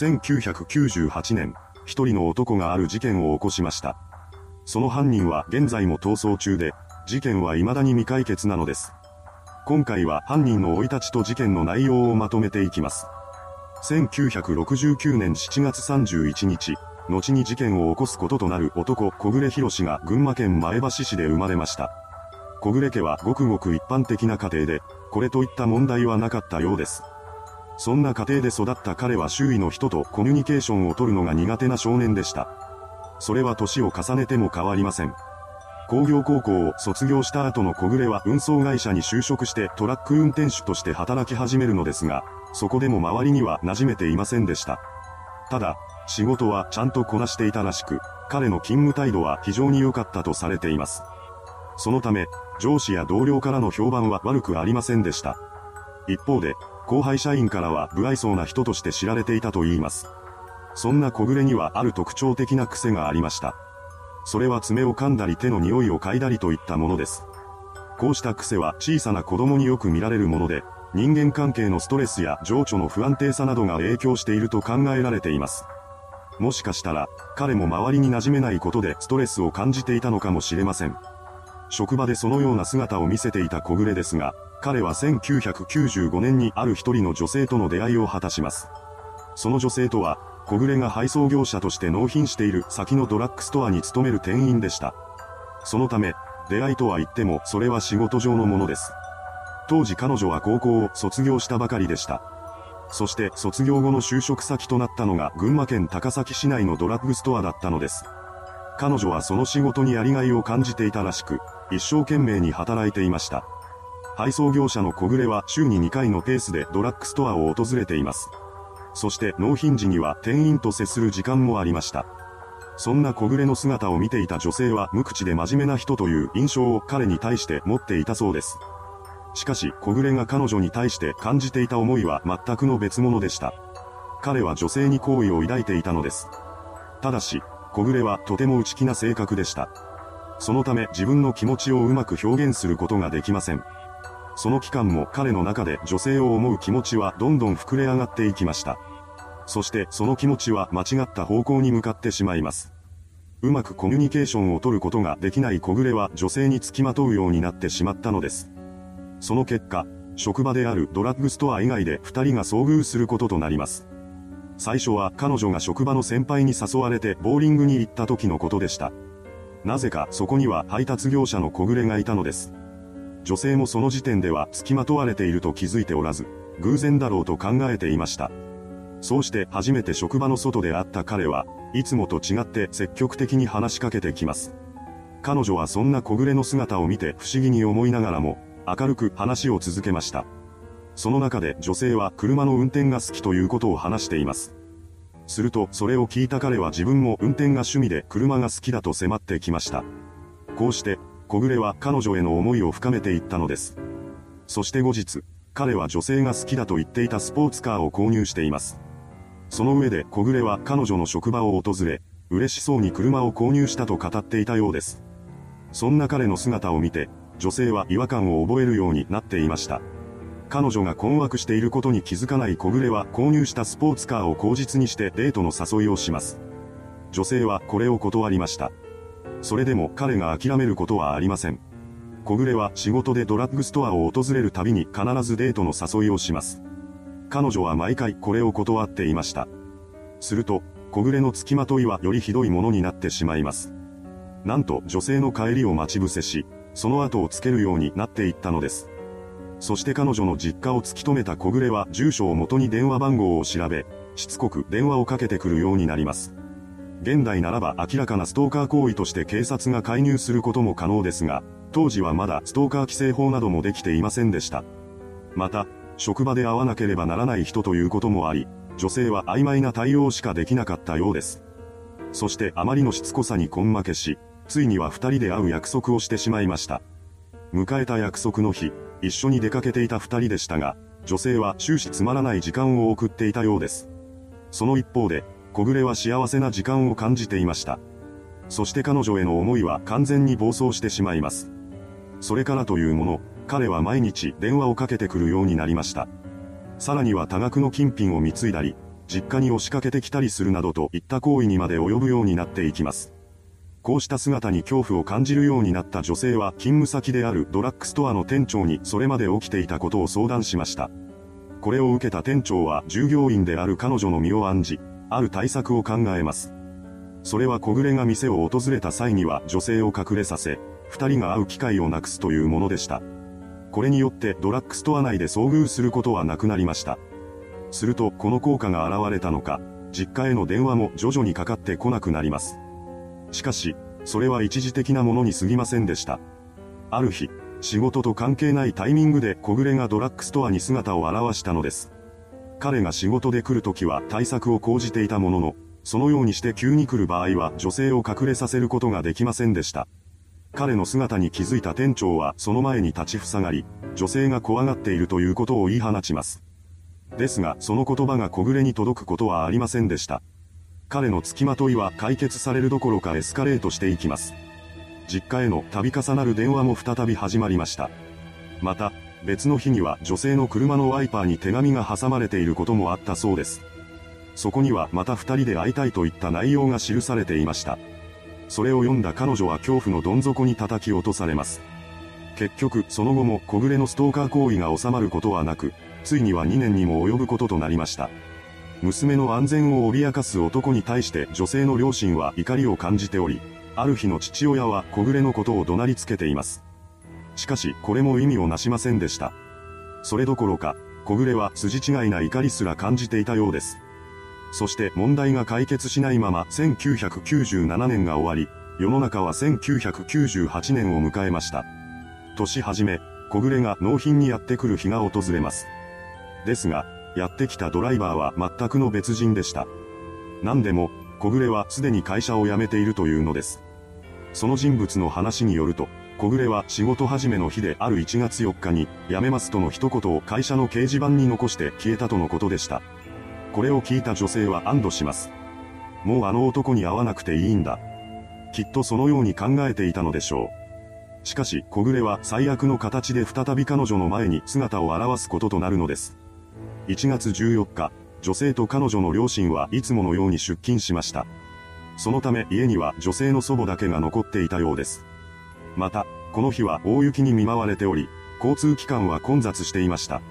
1998年、一人の男がある事件を起こしました。その犯人は現在も逃走中で、事件は未だに未解決なのです。今回は犯人の生い立ちと事件の内容をまとめていきます。1969年7月31日、後に事件を起こすこととなる男小暮博士が群馬県前橋市で生まれました。小暮家はごくごく一般的な家庭で、これといった問題はなかったようです。そんな家庭で育った彼は周囲の人とコミュニケーションを取るのが苦手な少年でした。それは年を重ねても変わりません。工業高校を卒業した後の小暮は運送会社に就職してトラック運転手として働き始めるのですが、そこでも周りには馴染めていませんでした。ただ、仕事はちゃんとこなしていたらしく、彼の勤務態度は非常に良かったとされています。そのため、上司や同僚からの評判は悪くありませんでした。一方で、後輩社員からは不愛想な人として知られていたと言います。そんな小暮にはある特徴的な癖がありました。それは爪を噛んだり手の匂いを嗅いだりといったものです。こうした癖は小さな子供によく見られるもので、人間関係のストレスや情緒の不安定さなどが影響していると考えられています。もしかしたら、彼も周りに馴染めないことでストレスを感じていたのかもしれません。職場でそのような姿を見せていた小暮ですが、彼は1995年にある一人の女性との出会いを果たします。その女性とは、小暮が配送業者として納品している先のドラッグストアに勤める店員でした。そのため、出会いとは言ってもそれは仕事上のものです。当時彼女は高校を卒業したばかりでした。そして卒業後の就職先となったのが群馬県高崎市内のドラッグストアだったのです。彼女はその仕事にやりがいを感じていたらしく、一生懸命に働いていました。配送業者の小暮は週に2回のペースでドラッグストアを訪れています。そして納品時には店員と接する時間もありました。そんな小暮の姿を見ていた女性は無口で真面目な人という印象を彼に対して持っていたそうです。しかし小暮が彼女に対して感じていた思いは全くの別物でした。彼は女性に好意を抱いていたのです。ただし、小暮はとても内気な性格でした。そのため自分の気持ちをうまく表現することができません。その期間も彼の中で女性を思う気持ちはどんどん膨れ上がっていきました。そしてその気持ちは間違った方向に向かってしまいます。うまくコミュニケーションを取ることができない小暮は女性につきまとうようになってしまったのです。その結果、職場であるドラッグストア以外で二人が遭遇することとなります。最初は彼女が職場の先輩に誘われてボーリングに行った時のことでした。なぜかそこには配達業者の小暮がいたのです。女性もその時点では付きまとわれていると気づいておらず、偶然だろうと考えていました。そうして初めて職場の外で会った彼は、いつもと違って積極的に話しかけてきます。彼女はそんな小暮の姿を見て不思議に思いながらも、明るく話を続けました。その中で女性は車の運転が好きということを話しています。するとそれを聞いた彼は自分も運転が趣味で車が好きだと迫ってきました。こうして小暮は彼女への思いを深めていったのです。そして後日、彼は女性が好きだと言っていたスポーツカーを購入しています。その上で小暮は彼女の職場を訪れ、嬉しそうに車を購入したと語っていたようです。そんな彼の姿を見て、女性は違和感を覚えるようになっていました。彼女が困惑していることに気づかない小暮は購入したスポーツカーを口実にしてデートの誘いをします。女性はこれを断りました。それでも彼が諦めることはありません。小暮は仕事でドラッグストアを訪れるたびに必ずデートの誘いをします。彼女は毎回これを断っていました。すると、小暮の付きまといはよりひどいものになってしまいます。なんと女性の帰りを待ち伏せし、その後をつけるようになっていったのです。そして彼女の実家を突き止めた小暮は住所を元に電話番号を調べ、しつこく電話をかけてくるようになります。現代ならば明らかなストーカー行為として警察が介入することも可能ですが、当時はまだストーカー規制法などもできていませんでした。また、職場で会わなければならない人ということもあり、女性は曖昧な対応しかできなかったようです。そしてあまりのしつこさに根負けし、ついには二人で会う約束をしてしまいました。迎えた約束の日、一緒に出かけていた二人でしたが、女性は終始つまらない時間を送っていたようです。その一方で、小暮は幸せな時間を感じていました。そして彼女への思いは完全に暴走してしまいます。それからというもの、彼は毎日電話をかけてくるようになりました。さらには多額の金品を貢いだり、実家に押しかけてきたりするなどといった行為にまで及ぶようになっていきます。こうした姿に恐怖を感じるようになった女性は勤務先であるドラッグストアの店長にそれまで起きていたことを相談しました。これを受けた店長は従業員である彼女の身を案じ、ある対策を考えます。それは小暮が店を訪れた際には女性を隠れさせ、二人が会う機会をなくすというものでした。これによってドラッグストア内で遭遇することはなくなりました。するとこの効果が現れたのか、実家への電話も徐々にかかってこなくなります。しかし、それは一時的なものに過ぎませんでした。ある日、仕事と関係ないタイミングで小暮がドラッグストアに姿を現したのです。彼が仕事で来るときは対策を講じていたものの、そのようにして急に来る場合は女性を隠れさせることができませんでした。彼の姿に気づいた店長はその前に立ちふさがり、女性が怖がっているということを言い放ちます。ですが、その言葉が小暮に届くことはありませんでした。彼の付きまといは解決されるどころかエスカレートしていきます。実家への度重なる電話も再び始まりました。また、別の日には女性の車のワイパーに手紙が挟まれていることもあったそうです。そこにはまた二人で会いたいといった内容が記されていました。それを読んだ彼女は恐怖のどん底に叩き落とされます。結局、その後も小暮のストーカー行為が収まることはなく、ついには2年にも及ぶこととなりました。娘の安全を脅かす男に対して女性の両親は怒りを感じており、ある日の父親は小暮のことを怒鳴りつけています。しかし、これも意味をなしませんでした。それどころか、小暮は筋違いな怒りすら感じていたようです。そして問題が解決しないまま1997年が終わり、世の中は1998年を迎えました。年始め、小暮が納品にやってくる日が訪れます。ですが、やってきたドライバーは全くの別人でした。何でも、小暮はすでに会社を辞めているというのです。その人物の話によると、小暮は仕事始めの日である1月4日に、辞めますとの一言を会社の掲示板に残して消えたとのことでした。これを聞いた女性は安堵します。もうあの男に会わなくていいんだ。きっとそのように考えていたのでしょう。しかし、小暮は最悪の形で再び彼女の前に姿を現すこととなるのです。1月14日、女性と彼女の両親はいつものように出勤しました。そのため家には女性の祖母だけが残っていたようです。また、この日は大雪に見舞われており、交通機関は混雑していました。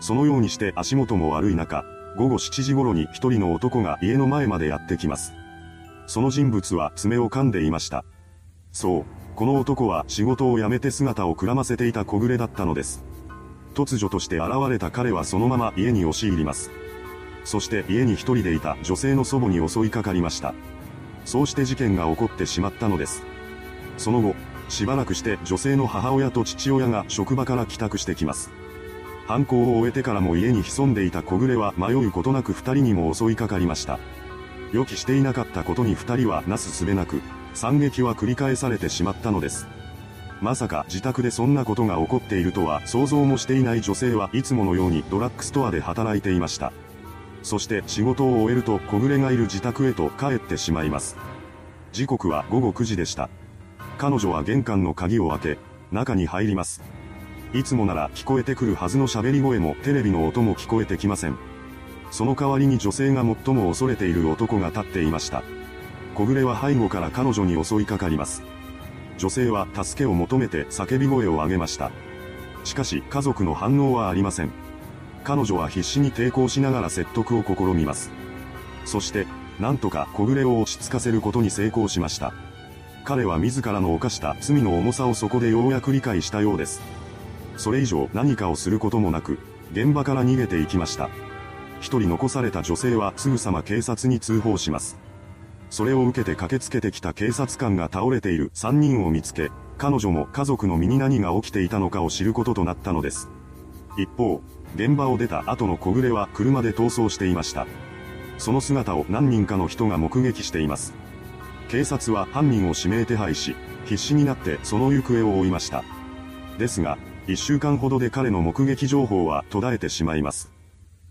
そのようにして足元も悪い中、午後7時頃に一人の男が家の前までやってきます。その人物は爪を噛んでいました。そう、この男は仕事を辞めて姿をくらませていた小暮だったのです。突如として現れた彼はそのまま家に押し入ります。そして家に一人でいた女性の祖母に襲いかかりました。そうして事件が起こってしまったのです。その後、しばらくして女性の母親と父親が職場から帰宅してきます。犯行を終えてからも家に潜んでいた小暮は迷うことなく二人にも襲いかかりました。予期していなかったことに二人はなすすべなく、惨劇は繰り返されてしまったのです。まさか自宅でそんなことが起こっているとは想像もしていない女性はいつものようにドラッグストアで働いていました。そして仕事を終えると小暮がいる自宅へと帰ってしまいます。時刻は午後9時でした。彼女は玄関の鍵を開け、中に入ります。いつもなら聞こえてくるはずの喋り声もテレビの音も聞こえてきません。その代わりに女性が最も恐れている男が立っていました。小暮は背後から彼女に襲いかかります。女性は助けを求めて叫び声を上げました。しかし家族の反応はありません。彼女は必死に抵抗しながら説得を試みます。そして、なんとか小暮を落ち着かせることに成功しました。彼は自らの犯した罪の重さをそこでようやく理解したようです。それ以上何かをすることもなく、現場から逃げていきました。一人残された女性はすぐさま警察に通報します。それを受けて駆けつけてきた警察官が倒れている3人を見つけ、彼女も家族の身に何が起きていたのかを知ることとなったのです。一方、現場を出た後の小暮は車で逃走していました。その姿を何人かの人が目撃しています。警察は犯人を指名手配し、必死になってその行方を追いました。ですが、一週間ほどで彼の目撃情報は途絶えてしまいます。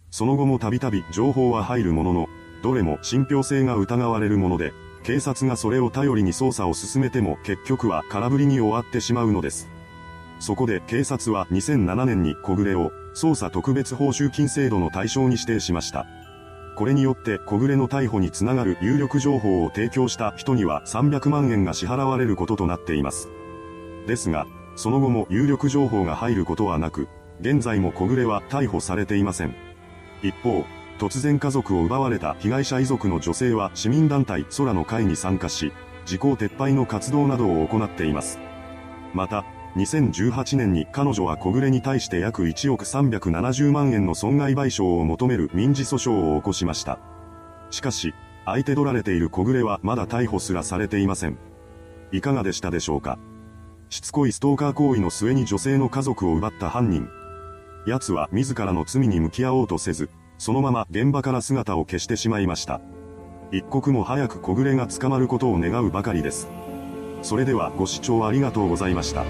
その後もたびたび情報は入るものの、どれも信憑性が疑われるもので、警察がそれを頼りに捜査を進めても結局は空振りに終わってしまうのです。そこで警察は2007年に小暮を捜査特別報酬金制度の対象に指定しました。これによって小暮の逮捕につながる有力情報を提供した人には300万円が支払われることとなっています。ですが、その後も有力情報が入ることはなく、現在も小暮は逮捕されていません。一方、突然家族を奪われた被害者遺族の女性は市民団体空の会に参加し、時効撤廃の活動などを行っています。また、2018年に彼女は小暮に対して約1億370万円の損害賠償を求める民事訴訟を起こしました。しかし、相手取られている小暮はまだ逮捕すらされていません。いかがでしたでしょうか？しつこいストーカー行為の末に女性の家族を奪った犯人。奴は自らの罪に向き合おうとせず、そのまま現場から姿を消してしまいました。一刻も早く小暮が捕まることを願うばかりです。それではご視聴ありがとうございました。